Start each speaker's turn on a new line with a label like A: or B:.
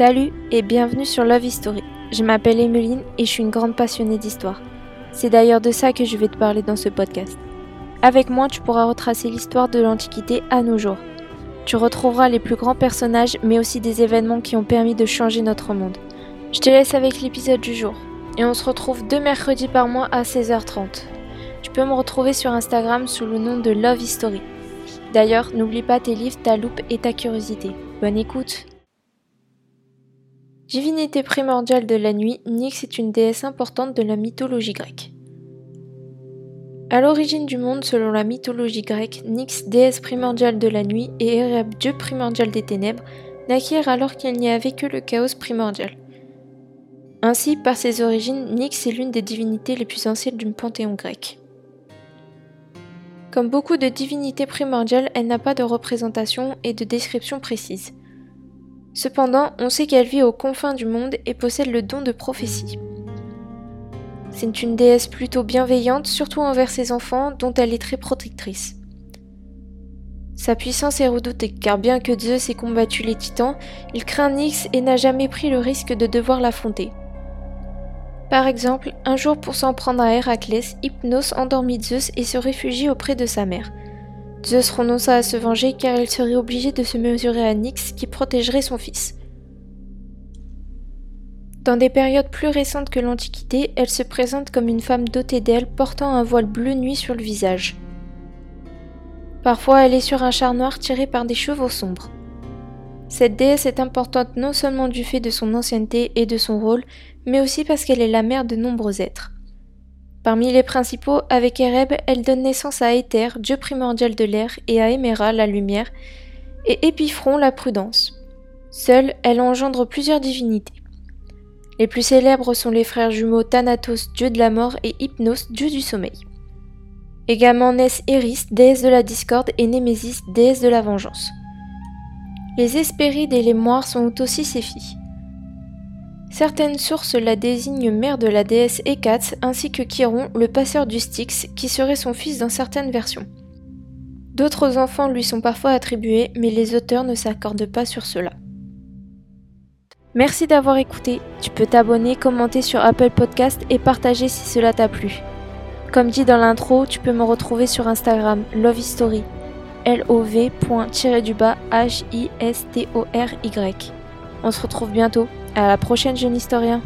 A: Salut et bienvenue sur Love History. Je m'appelle Emeline et je suis une grande passionnée d'histoire. C'est d'ailleurs de ça que je vais te parler dans ce podcast. Avec moi, tu pourras retracer l'histoire de l'Antiquité à nos jours. Tu retrouveras les plus grands personnages mais aussi des événements qui ont permis de changer notre monde. Je te laisse avec l'épisode du jour. Et on se retrouve deux mercredis par mois à 16h30. Tu peux me retrouver sur Instagram sous le nom de Love History. D'ailleurs, n'oublie pas tes livres, ta loupe et ta curiosité. Bonne écoute Divinité primordiale de la nuit, Nyx est une déesse importante de la mythologie grecque. À l'origine du monde, selon la mythologie grecque, Nyx, déesse primordiale de la nuit, et Ereb, dieu primordial des ténèbres, naquirent alors qu'il n'y avait que le chaos primordial. Ainsi, par ses origines, Nyx est l'une des divinités les plus anciennes du panthéon grec. Comme beaucoup de divinités primordiales, elle n'a pas de représentation et de description précise. Cependant, on sait qu'elle vit aux confins du monde et possède le don de prophétie. C'est une déesse plutôt bienveillante, surtout envers ses enfants, dont elle est très protectrice. Sa puissance est redoutée, car bien que Zeus ait combattu les titans, il craint Nyx et n'a jamais pris le risque de devoir l'affronter. Par exemple, un jour pour s'en prendre à Héraclès, Hypnos endormit Zeus et se réfugie auprès de sa mère. Zeus renonça à se venger car il serait obligé de se mesurer à Nyx qui protégerait son fils. Dans des périodes plus récentes que l'Antiquité, elle se présente comme une femme dotée d'ailes portant un voile bleu nuit sur le visage. Parfois, elle est sur un char noir tiré par des chevaux sombres. Cette déesse est importante non seulement du fait de son ancienneté et de son rôle, mais aussi parce qu'elle est la mère de nombreux êtres. Parmi les principaux, avec Ereb, elle donne naissance à Éther, dieu primordial de l'air, et à Éméra, la lumière, et Épiphron, la prudence. Seule, elle engendre plusieurs divinités. Les plus célèbres sont les frères jumeaux Thanatos, dieu de la mort, et Hypnos, dieu du sommeil. Également naissent Eris, déesse de la discorde, et Némésis, déesse de la vengeance. Les Hespérides et les Moires sont aussi ses filles. Certaines sources la désignent mère de la déesse Hécate ainsi que Chiron, le passeur du Styx, qui serait son fils dans certaines versions. D'autres enfants lui sont parfois attribués, mais les auteurs ne s'accordent pas sur cela. Merci d'avoir écouté. Tu peux t'abonner, commenter sur Apple Podcast et partager si cela t'a plu. Comme dit dans l'intro, tu peux me retrouver sur Instagram Love History. L-O-V.-du-bas H-I-S-T-O-R-Y. On se retrouve bientôt. À la prochaine, jeune historien.